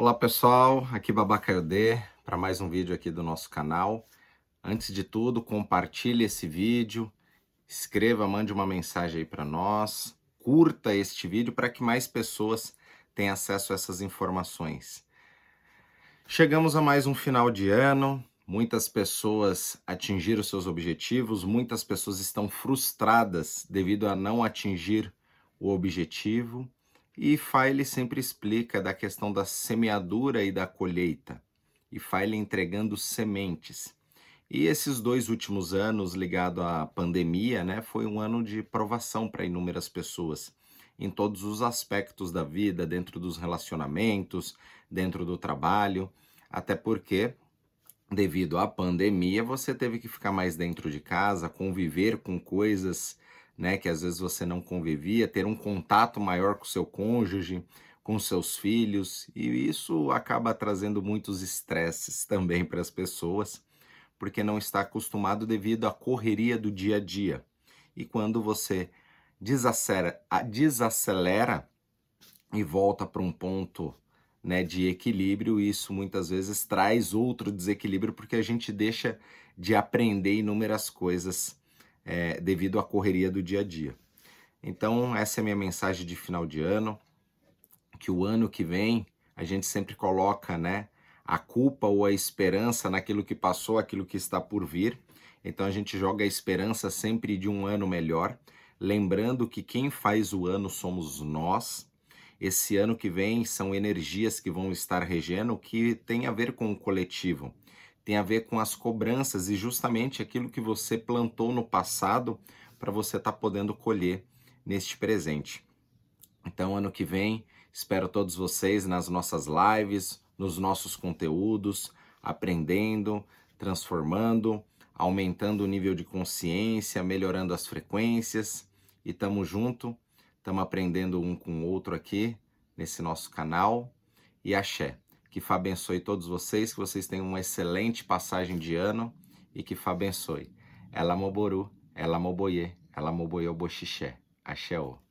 Olá pessoal, aqui Babacaiodê para mais um vídeo aqui do nosso canal. Antes de tudo, compartilhe esse vídeo, escreva, mande uma mensagem aí para nós, curta este vídeo para que mais pessoas tenham acesso a essas informações. Chegamos a mais um final de ano, muitas pessoas atingiram seus objetivos, muitas pessoas estão frustradas devido a não atingir o objetivo e File sempre explica da questão da semeadura e da colheita, e File entregando sementes. E esses dois últimos anos ligado à pandemia, né, foi um ano de provação para inúmeras pessoas em todos os aspectos da vida, dentro dos relacionamentos, dentro do trabalho, até porque devido à pandemia você teve que ficar mais dentro de casa, conviver com coisas né, que às vezes você não convivia, ter um contato maior com seu cônjuge, com seus filhos, e isso acaba trazendo muitos estresses também para as pessoas, porque não está acostumado devido à correria do dia a dia. E quando você desacelera, desacelera e volta para um ponto né, de equilíbrio, isso muitas vezes traz outro desequilíbrio, porque a gente deixa de aprender inúmeras coisas é, devido à correria do dia a dia. Então, essa é a minha mensagem de final de ano, que o ano que vem a gente sempre coloca né, a culpa ou a esperança naquilo que passou, aquilo que está por vir. Então, a gente joga a esperança sempre de um ano melhor, lembrando que quem faz o ano somos nós. Esse ano que vem são energias que vão estar regendo que tem a ver com o coletivo tem a ver com as cobranças e justamente aquilo que você plantou no passado para você estar tá podendo colher neste presente. Então, ano que vem, espero todos vocês nas nossas lives, nos nossos conteúdos, aprendendo, transformando, aumentando o nível de consciência, melhorando as frequências e tamo junto, tamo aprendendo um com o outro aqui nesse nosso canal e axé. Que Fá abençoe todos vocês, que vocês tenham uma excelente passagem de ano e que Fá abençoe. Ela moboru, ela moboye, ela moboye o boxixé. Axé.